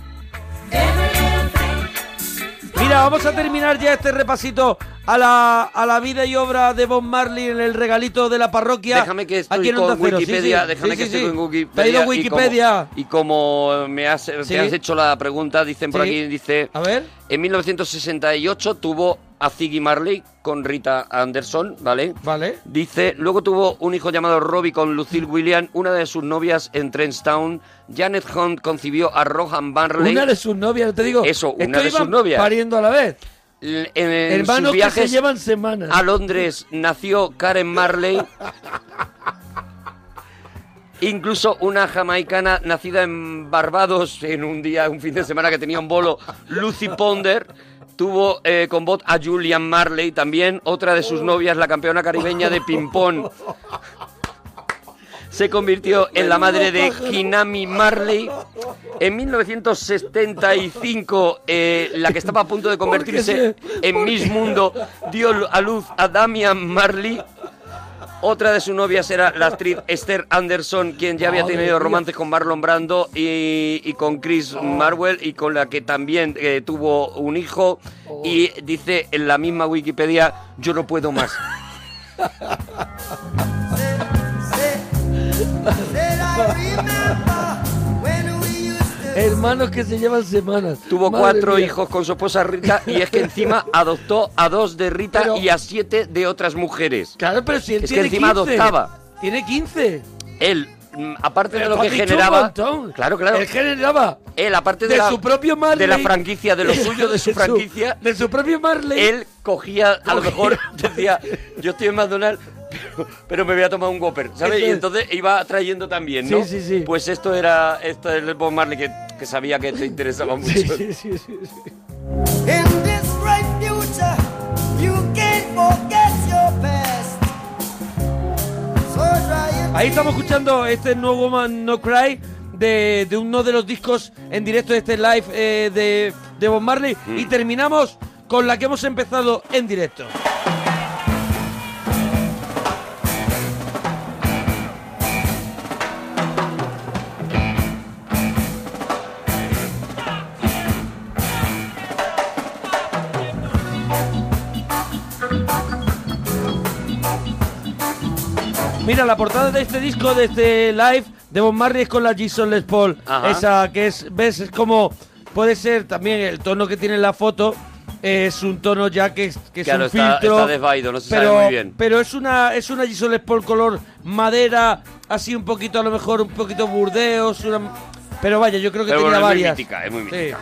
Mira, vamos a terminar ya este repasito a la, a la vida y obra de Bob Marley en el regalito de la parroquia. Déjame que estoy aquí en con Cero. Sí, Wikipedia, sí, déjame sí, que estoy con Wikipedia. Y como- Wikipedia. Y como, me has, te has hecho la pregunta, dicen por aquí, dice... A ver. En 1968 tuvo a Ziggy Marley con Rita Anderson, ¿vale? Vale. Dice, luego tuvo un hijo llamado Robbie con Lucille William, una de sus novias en Trenchtown. Janet Hunt concibió a Rohan Marley. Una de sus novias, te digo. Eso, una de sus novias. Pariendo a la vez. L- En, en Hermanos sus que se viajes llevan semanas. a Londres nació Karen Marley. Incluso una jamaicana nacida en Barbados en un día, un fin de semana que tenía un bolo, Lucy Ponder. Tuvo eh, con voz a Julian Marley también, otra de sus novias, la campeona caribeña de ping-pong. Se convirtió en la madre de Hinami Marley. En 1975, eh, la que estaba a punto de convertirse en Miss Mundo dio a luz a Damian Marley. Otra de sus novias era la actriz Esther Anderson, quien ya había tenido romances con Marlon Brando y, y con Chris Marwell y con la que también eh, tuvo un hijo. Y dice en la misma Wikipedia, yo no puedo más. Hermanos que se llevan semanas. Tuvo Madre cuatro mía. hijos con su esposa Rita y es que encima adoptó a dos de Rita Pero- y a siete de otras mujeres. Claro, pero si él Es que encima 15. adoptaba. Tiene 15. Él, mm, aparte de lo que generaba... Claro, claro. Él generaba Él, aparte de, de la, su propio Marley. de la franquicia, de lo suyo, de su franquicia, de su propio Marley. él cogía, a lo mejor decía, yo estoy en McDonald's, pero, pero me voy a tomar un Whopper, ¿sabes? Y es. entonces iba trayendo también, ¿no? Sí, sí, sí. Pues esto era, esto es el Bob Marley que, que sabía que te interesaba mucho. Sí, sí, sí, sí, sí. In this bright future, you can't forget your past. So try it. Ahí estamos escuchando este No Woman No Cry de, de uno de los discos en directo de este live eh, de, de Bob Marley. Mm. Y terminamos con la que hemos empezado en directo. Mira, la portada de este disco, de este live de Bob Marley es con la Jason Les Paul. Ajá. Esa que es, ves, es como, puede ser también el tono que tiene en la foto, es un tono ya que, es- que es Claro, un está- filtro. está desvaído, no se sabe pero, muy bien. Pero es una, es una Les Paul color madera, así un poquito, a lo mejor un poquito burdeos, una... Pero vaya, yo creo que Pero tenía bueno, es muy varias. mítica, es muy Sí. mítica.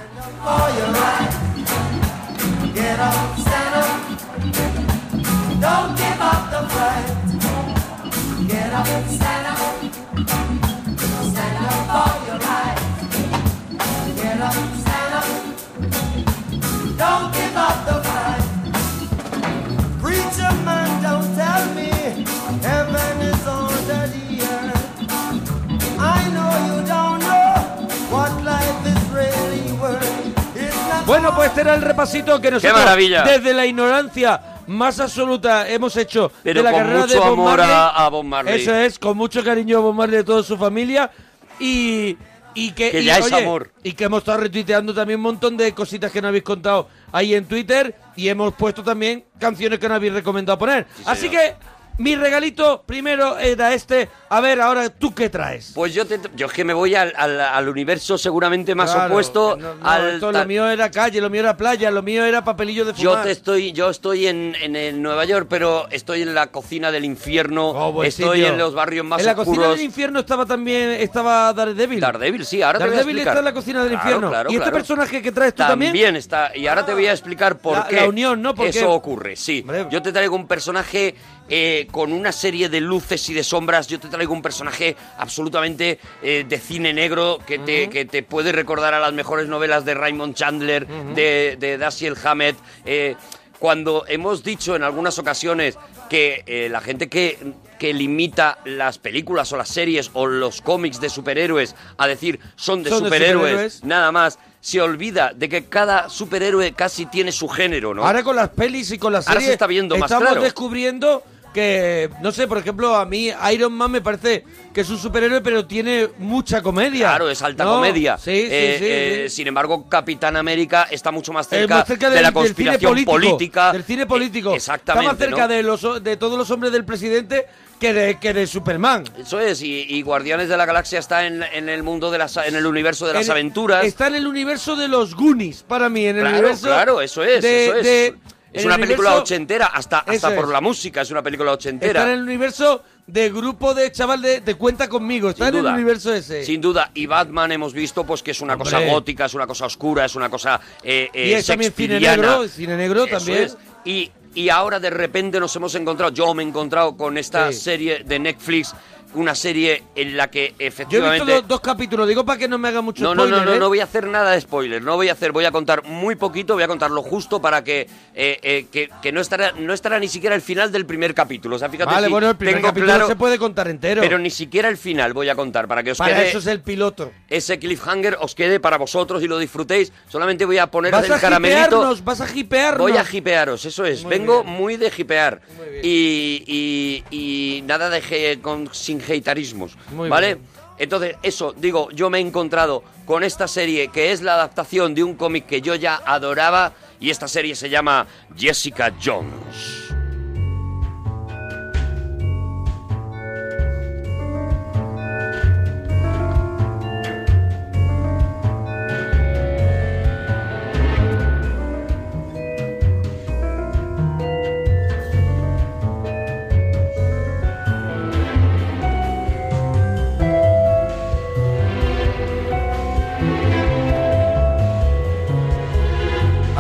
Bueno, pues este era el repasito que nosotros, maravilla! desde la ignorancia más absoluta, hemos hecho Pero de la con carrera de Bob amor Marley. a- a Bob Marley. Eso es, con mucho cariño a Bob Marley de toda su familia. Y, y que, Que y, ya es oye, amor. Y que hemos estado retuiteando también un montón de cositas que nos habéis contado ahí en Twitter. Y hemos puesto también canciones que nos habéis recomendado poner. Así señor. que mi regalito primero era este. A ver, ahora, ¿tú qué traes? Pues yo, te, yo es que me voy al, al- al universo seguramente más Claro, opuesto no, no, al... esto lo mío era calle, lo mío era playa, lo mío era papelillo de Yo fumar. te estoy, yo estoy en, en el Nueva York, pero estoy en la cocina del infierno. Oh, buen estoy sitio. en los barrios más En la oscuros. cocina del infierno estaba también estaba Daredevil. Daredevil, sí, ahora te voy a Daredevil explicar. está en la cocina del Claro, infierno. claro, ¿Y este claro. personaje que traes tú también? está. Y ahora te voy a explicar por La- qué la unión, ¿no? Porque- eso ocurre. Sí, yo te traigo un personaje eh, con una serie de luces y de sombras. Yo te traigo un personaje absolutamente eh, de cine negro que, te, que te puede recordar a las mejores novelas de Raymond Chandler, de, de Dashiell Hammett. eh, cuando hemos dicho en algunas ocasiones que eh, la gente que, que limita las películas o las series o los cómics de superhéroes a decir son de Son de superhéroes, superhéroes. nada más, se olvida de que cada superhéroe casi tiene su género, ¿no? Ahora con las pelis y con las Ahora series se está viendo más estamos claro. descubriendo que, no sé, por ejemplo, a mí Iron Man me parece que es un superhéroe, pero tiene mucha comedia. Claro, es alta ¿No? comedia. Sí, sí, Eh, sí, eh, sí. Sin embargo, Capitán América está mucho más Eh, cerca, más cerca de la del cine conspiración político, política. Del cine político. Eh, exactamente. Está más cerca ¿no? de, los, de todos los hombres del presidente que de, que de Superman. Eso es, y, y Guardianes de la Galaxia está en, en el mundo de las, en el universo de las En- aventuras. Está en el universo de los Goonies, para mí, en el Claro, universo. claro, eso es, de- eso es. de- es una el película ochentera, hasta, hasta por es. la música es una película ochentera. Está en el universo de grupo de chaval de, de cuenta conmigo. Está Sin en duda. el universo ese. Sin duda. Y Batman hemos visto pues que es una cosa gótica, es una cosa oscura, es una cosa eh, eh, y es también cine negro, cine negro Eso también. es. Y, y ahora de repente nos hemos encontrado, yo me he encontrado con esta Sí. serie de Netflix, una serie en la que Yo he efectivamente... visto dos, dos capítulos, digo para que no me haga mucho No, no, spoiler, no, no, ¿eh? no voy a hacer nada de spoiler, no voy a hacer, voy a contar muy poquito, voy a contar lo justo para que, eh, eh, que, que no estará no estará ni siquiera el final del primer capítulo. O sea, fíjate Vale, si bueno, el primer tengo capítulo claro, se puede contar entero. pero ni siquiera el final voy a contar para que os para quede eso es el piloto. ese cliffhanger os quede para vosotros y lo disfrutéis. Solamente voy a poner Vas el a caramelito. vas a hipearnos. Voy a hipearos, eso es. Muy Vengo bien. muy de hipear. Muy bien. Y, y- y nada de con, sin heitarismos. Muy ¿Vale? bien. Entonces, eso, digo, yo me he encontrado con esta serie que es la adaptación de un cómic que yo ya adoraba. Y esta serie se llama Jessica Jones.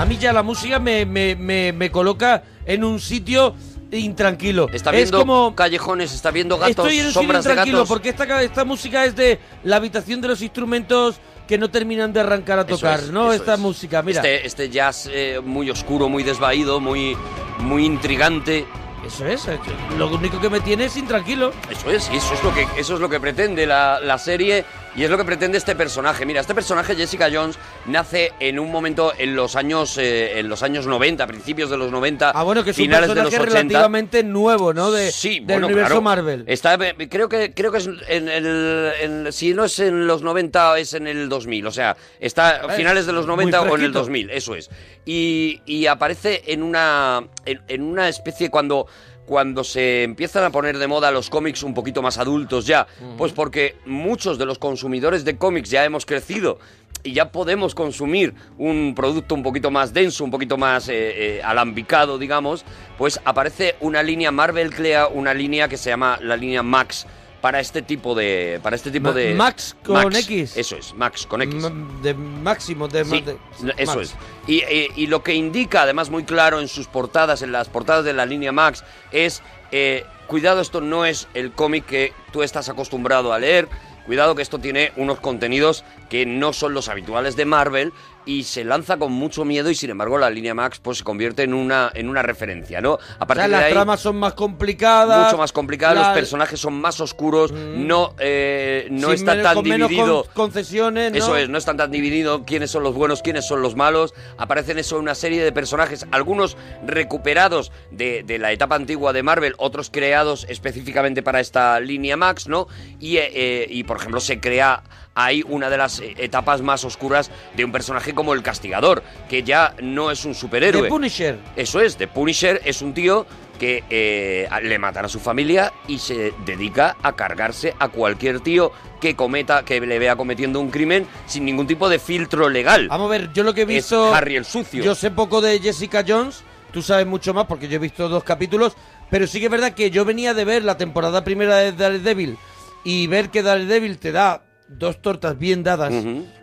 Mí ya la música me, me, me, me coloca en un sitio intranquilo. Está es viendo como... callejones, está viendo gatos, Estoy en un sitio de intranquilo gatos. porque esta, esta música es de la habitación de los instrumentos que no terminan de arrancar a tocar, es, ¿no? Esta es. música, mira. Este, este jazz eh, muy oscuro, muy desvaído, muy, muy intrigante. Eso es, eh, lo único que me tiene es intranquilo. Eso es, y eso es lo que, eso es lo que pretende la, la serie y es lo que pretende este personaje. Mira, este personaje, Jessica Jones, nace en un momento en los años, eh, en los años 90, principios de los 90, Ah, bueno, que es un finales de los personaje 80. relativamente nuevo, ¿no? De, Sí, del bueno, universo claro. Marvel. Está, eh, creo que creo que es en el en- si no es en los 90 es en el 2000, o sea, está a Es finales de los muy 90 o en el fresquito. 2000, eso es. Y, y aparece en una en, en una especie cuando cuando se empiezan a poner de moda los cómics un poquito más adultos ya, pues porque muchos de los consumidores de cómics ya hemos crecido y ya podemos consumir un producto un poquito más denso, un poquito más eh, eh, alambicado, digamos, pues aparece una línea, Marvel crea una línea que se llama la línea Max para este tipo de para este tipo Ma- de Max con X. Eso es, Max con X. De máximo, de, Sí, de- eso Max. es. Y, y- y lo que indica, además, muy claro en sus portadas, en las portadas de la línea Max, es, eh, cuidado, esto no es el cómic que tú estás acostumbrado a leer, cuidado que esto tiene unos contenidos que no son los habituales de Marvel y se lanza con mucho miedo y, sin embargo, la línea Max pues se convierte en una, en una referencia, ¿no? A O sea, partir de las ahí, tramas son más complicadas. mucho más complicadas, la- los personajes son más oscuros, no, eh, no sin está menos- tan dividido... con- concesiones, ¿no? Eso es, no están tan divididos quiénes son los buenos, quiénes son los malos. Aparecen eso una serie de personajes, algunos recuperados de, de la etapa antigua de Marvel, otros creados específicamente para esta línea Max, ¿no? Y, eh, eh, y por ejemplo, se crea ahí una de las eh, etapas más oscuras de un personaje como el Castigador, que ya no es un superhéroe. The Punisher. Eso es, The Punisher es un tío que eh, le matan a su familia y se dedica a cargarse a cualquier tío que cometa, que le vea cometiendo un crimen sin ningún tipo de filtro legal. Vamos a ver, yo lo que he Es visto... Harry el sucio. Yo sé poco de Jessica Jones, tú sabes mucho más porque yo he visto dos capítulos, pero sí que es verdad que yo venía de ver la temporada primera de Daredevil y ver que Daredevil te da dos tortas bien dadas.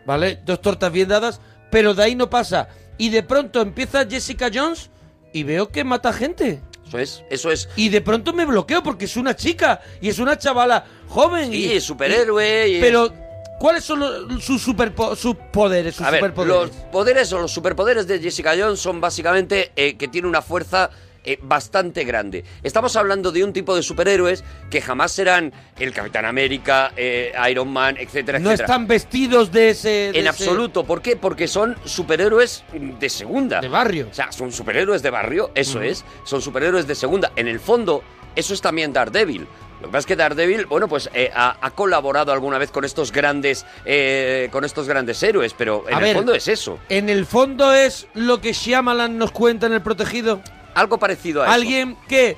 ¿vale? Dos tortas bien dadas, pero de ahí no pasa. Y de pronto empieza Jessica Jones y veo que mata gente. Eso es, eso es. Y de pronto me bloqueo porque es una chica y es una chavala joven. Sí, y es superhéroe y Pero, ¿cuáles son los- sus, superpo- sus poderes? Sus A ver, superpoderes? los poderes o los superpoderes de Jessica Jones son básicamente eh, que tiene una fuerza eh, bastante grande. Estamos hablando de un tipo de superhéroes que jamás serán el Capitán América, eh, Iron Man, etcétera, No etcétera. están vestidos de ese... de En ese- absoluto. ¿Por qué? Porque son superhéroes de segunda. De barrio. O sea, son superhéroes de barrio, eso es. Son superhéroes de segunda. En el fondo, eso es también Daredevil. Lo que pasa es que Daredevil, bueno, pues eh, ha, ha colaborado alguna vez con estos grandes, eh, con estos grandes héroes, pero en A el ver. fondo es eso. En el fondo es lo que Shyamalan nos cuenta en El Protegido. Algo parecido a eso. Alguien que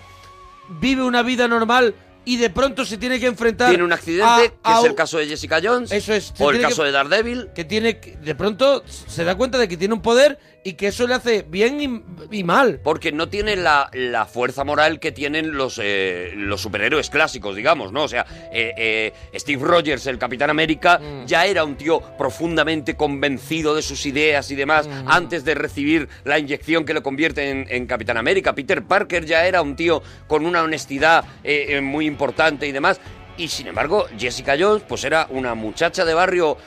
vive una vida normal y de pronto se tiene que enfrentar Tiene un accidente, a- que a es el caso de Jessica Jones, Eso es, o el caso que- de Daredevil. que tiene que- de pronto se da cuenta de que tiene un poder y que eso le hace bien y, y mal. Porque no tiene la, la fuerza moral que tienen los, eh, los superhéroes clásicos, digamos, ¿no? O sea, eh, eh, Steve Rogers, el Capitán América, Mm. ya era un tío profundamente convencido de sus ideas y demás Mm. antes de recibir la inyección que lo convierte en, en Capitán América. Peter Parker ya era un tío con una honestidad eh, muy importante y demás. Y sin embargo, Jessica Jones, pues era una muchacha de barrio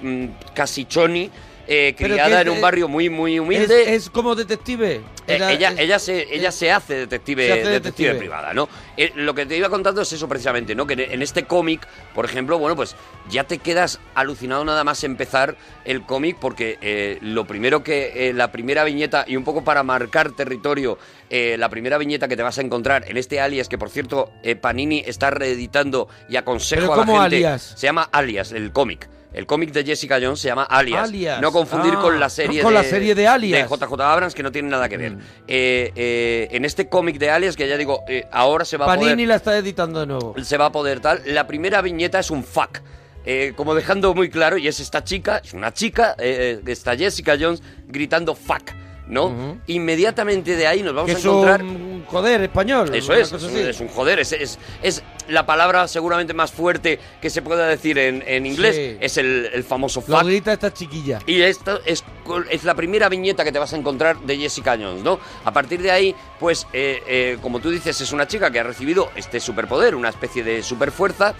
mm, casi choni, eh, criada en es- un barrio muy, muy Es, humilde. es como detective. Eh, Era- ella, es- ella, se, ella se hace detective, Se hace detective, detective. privada, ¿no? Eh, lo que te iba contando es eso precisamente, ¿no? Que en, este cómic, por ejemplo, bueno, pues ya te quedas alucinado nada más empezar el cómic porque eh, lo primero que, eh, la primera viñeta, y un poco para marcar territorio, eh, la primera viñeta que te vas a encontrar en este alias, que por cierto Panini está reeditando y aconsejo ¿Pero a la gente. Alias? Se llama Alias, el cómic. El cómic de Jessica Jones se llama Alias. Alias. No confundir Ah, con la serie con de, la serie de Alias. de JJ Abrams, que no tiene nada que ver. Mm. Eh, eh, en este cómic de Alias, que ya digo, eh, ahora se va a Panini poder. la está editando de nuevo. Se va a poder tal. La primera viñeta es un fuck. Eh, como dejando muy claro, y es esta chica, es una chica, eh, está Jessica Jones gritando fuck, ¿no? Ujú. Inmediatamente de ahí nos vamos a es encontrar. un joder español. Eso es, es un, es un joder, es, es, es la palabra seguramente más fuerte que se pueda decir en, en inglés, Sí. es el, el famoso fuck. grita esta chiquilla. Y esto es, es la primera viñeta que te vas a encontrar de Jessica Jones, ¿no? A partir de ahí, pues, eh, eh, como tú dices, es una chica que ha recibido este superpoder, una especie de superfuerza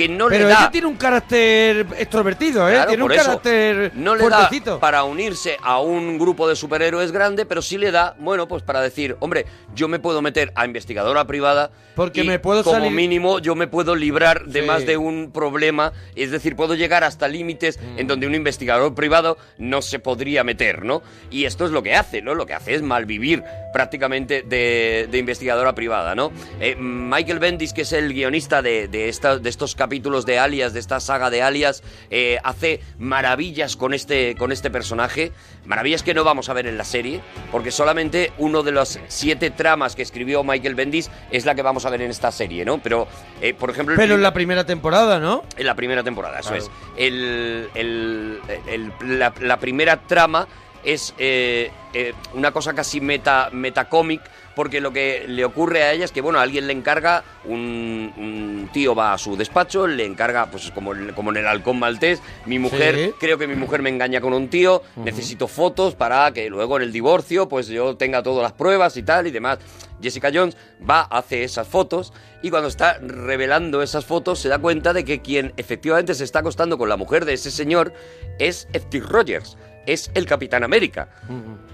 que no Pero le da... ella tiene un carácter extrovertido, ¿eh? Claro, tiene un eso, carácter no le fuertecito. da para unirse a un grupo de superhéroes grande, pero sí le da, bueno, pues para decir, hombre, yo me puedo meter a investigadora privada Porque y me puedo como salir- mínimo yo me puedo librar de Sí. más de un problema, es decir, puedo llegar hasta límites Mm. en donde un investigador privado no se podría meter, ¿no? Y esto es lo que hace, ¿no? Lo que hace es malvivir prácticamente de, de investigadora privada, ¿no? Eh, Michael Bendis, que es el guionista de, de, esta- de estos capítulos de Alias, de esta saga de Alias, eh, hace maravillas con este, con este personaje, maravillas que no vamos a ver en la serie, porque solamente uno de los siete tramas que escribió Michael Bendis es la que vamos a ver en esta serie, ¿no? Pero, eh, por ejemplo... Pero en la primera temporada, ¿no? en la primera temporada, eso Claro. es. El, el- el- la, la primera trama es eh, eh, una cosa casi meta, metacómic, porque lo que le ocurre a ella es que, bueno, alguien le encarga, un, un tío va a su despacho, le encarga, pues como, como en el halcón maltés, mi mujer, Sí. creo que mi mujer me engaña con un tío, necesito fotos para que luego en el divorcio, pues yo tenga todas las pruebas y tal y demás. Jessica Jones va, hace esas fotos y cuando está revelando esas fotos se da cuenta de que quien efectivamente se está acostando con la mujer de ese señor es Steve Rogers, es el Capitán América.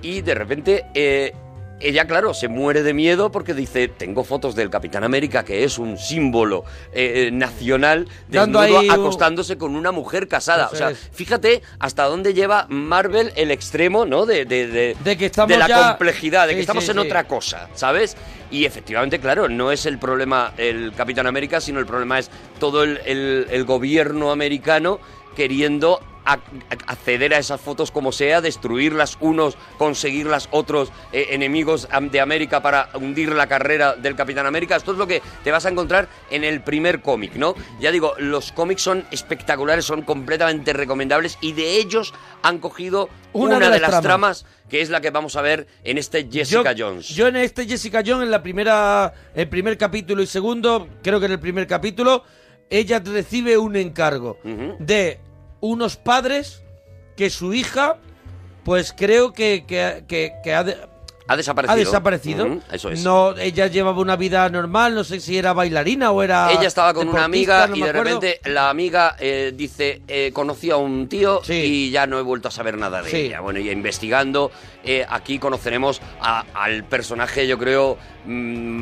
Y de repente eh, ella, claro, se muere de miedo porque dice, tengo fotos del Capitán América que es un símbolo eh, nacional Dando desnudo ahí un- acostándose con una mujer casada. Eso o sea, es. fíjate hasta dónde lleva Marvel el extremo, ¿no? De, de, de, De que estamos de la ya- complejidad, de que estamos sí, en sí. otra cosa, ¿sabes? Y efectivamente, claro, no es el problema el Capitán América, sino el problema es todo el, el- el gobierno americano queriendo a- acceder a esas fotos como sea, destruirlas unos, conseguirlas otros eh, enemigos de América para hundir la carrera del Capitán América. Esto es lo que te vas a encontrar en el primer cómic, ¿no? Ya digo, los cómics son espectaculares, son completamente recomendables y de ellos han cogido una, de, las tramas. que es la que vamos a ver en este Jessica yo, Jones. Yo en este Jessica Jones, en la primera, el primer capítulo y segundo, creo que en el primer capítulo, ella recibe un encargo de unos padres que su hija, pues creo que, que, que- que ha, de- Ha desaparecido. ha desaparecido. Eso es. No, ella llevaba una vida normal, no sé si era bailarina o era. Ella estaba con una amiga no y de acuerdo. repente la amiga eh, dice, eh, conocí a un tío Sí. y ya no he vuelto a saber nada de Sí. ella. Bueno, y investigando, eh, aquí conoceremos a- al personaje, yo creo, mm,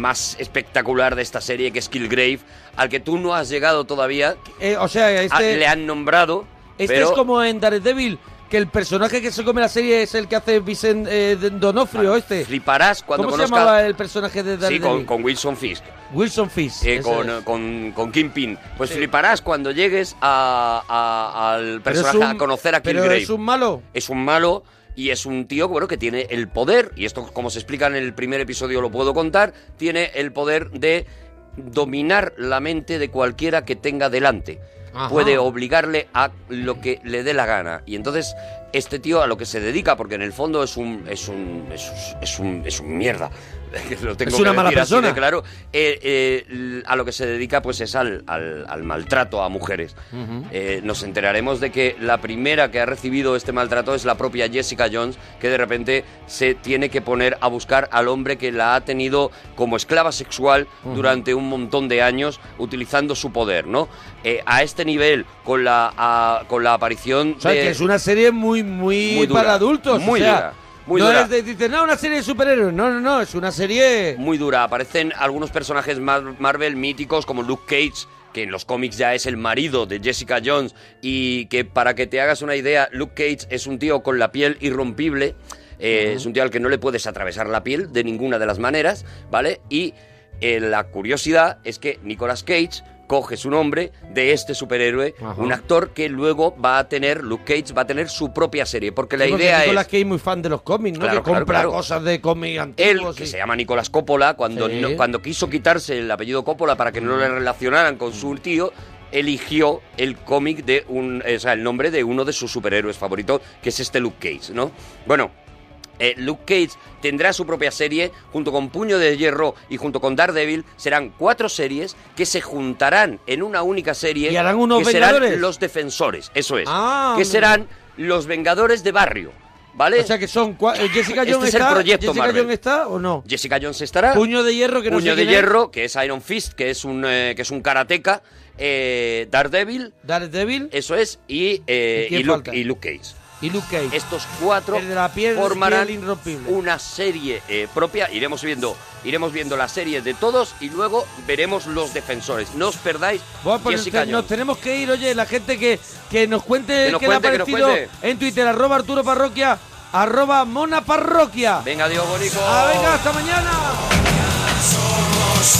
más espectacular de esta serie, que es Killgrave, al que tú no has llegado todavía. Eh, o sea, Ah, este, le han nombrado, este pero es como en Daredevil, que el personaje que se come la serie es el que hace Vicent eh, Donofrio, este. fliparás cuando ¿Cómo se llamaba el personaje de Sí, Daredevil? con, con Wilson Fisk. Wilson Fisk. eh, con, con, con Kingpin. Pues Sí. fliparás cuando llegues a- a- al Pero personaje un- a conocer a pero Killgrave. es un malo. es un malo y es un tío bueno que tiene el poder y esto como se explica en el primer episodio lo puedo contar tiene el poder de dominar la mente de cualquiera que tenga delante Puede obligarle a lo que le dé la gana. Y entonces este tío a lo que se dedica porque en el fondo es un es un es, es un es un mierda Lo tengo Es una que mala decir así de persona. claro eh, eh, a lo que se dedica pues es al, al- al maltrato a mujeres eh, nos enteraremos de que la primera que ha recibido este maltrato es la propia Jessica Jones, que de repente se tiene que poner a buscar al hombre que la ha tenido como esclava sexual durante un montón de años, utilizando su poder, ¿no? A este nivel, con la, a- con la aparición O sea, de... que es una serie muy, muy, Muy dura, para adultos. muy o sea, dura, muy no dura. es de, dices, no, una serie de superhéroes. No, no, no, es una serie... muy dura. Aparecen algunos personajes mar- Marvel míticos como Luke Cage, que en los cómics ya es el marido de Jessica Jones, y que para que te hagas una idea, Luke Cage es un tío con la piel irrompible, eh, es un tío al que no le puedes atravesar la piel de ninguna de las maneras, ¿vale? Y eh, la curiosidad es que Nicolas Cage coge su nombre de este superhéroe, Ajá. un actor que luego va a tener, Luke Cage va a tener su propia serie, porque la Sí, porque idea Nicolas es... Cage es muy fan de los cómics, ¿no? Claro, que compra claro, cosas de cómics Él, antiguos. que y- se llama Nicolás Coppola, cuando, Sí. no- cuando quiso quitarse el apellido Coppola para que no le relacionaran con su tío, eligió el cómic de un, o sea, el nombre de uno de sus superhéroes favoritos, que es este Luke Cage, ¿no? Bueno, eh, Luke Cage tendrá su propia serie junto con Puño de Hierro y junto con Daredevil. Serán cuatro series que se juntarán en una única serie. ¿Y harán unos que serán Vengadores? los defensores, eso es. Ah, que serán los Vengadores de barrio, ¿vale? O sea, que son... eh, ¿Jessica Este Jones el proyecto ¿Jessica Marvel. Jones está o no? Jessica Jones estará. Puño de hierro, que no Puño sé de quién es. hierro, que es Iron Fist, que es un eh, que es un karateca, eh, Daredevil, Daredevil eso es, y, eh, ¿Y quién y Luke, y Luke Cage. Y Luke Cage. Estos cuatro de la piel- formarán piel irrompible. una serie eh, propia. Iremos viendo, iremos viendo la serie de todos y luego veremos los defensores. No os perdáis Bueno, pues Jessica nos Jones. tenemos que ir, oye, la gente que, que nos cuente Que nos qué le ha parecido en Twitter, arroba Arturo Parroquia, arroba Mona Parroquia. Venga, Diego Bonico. Ah, venga, hasta mañana. Somos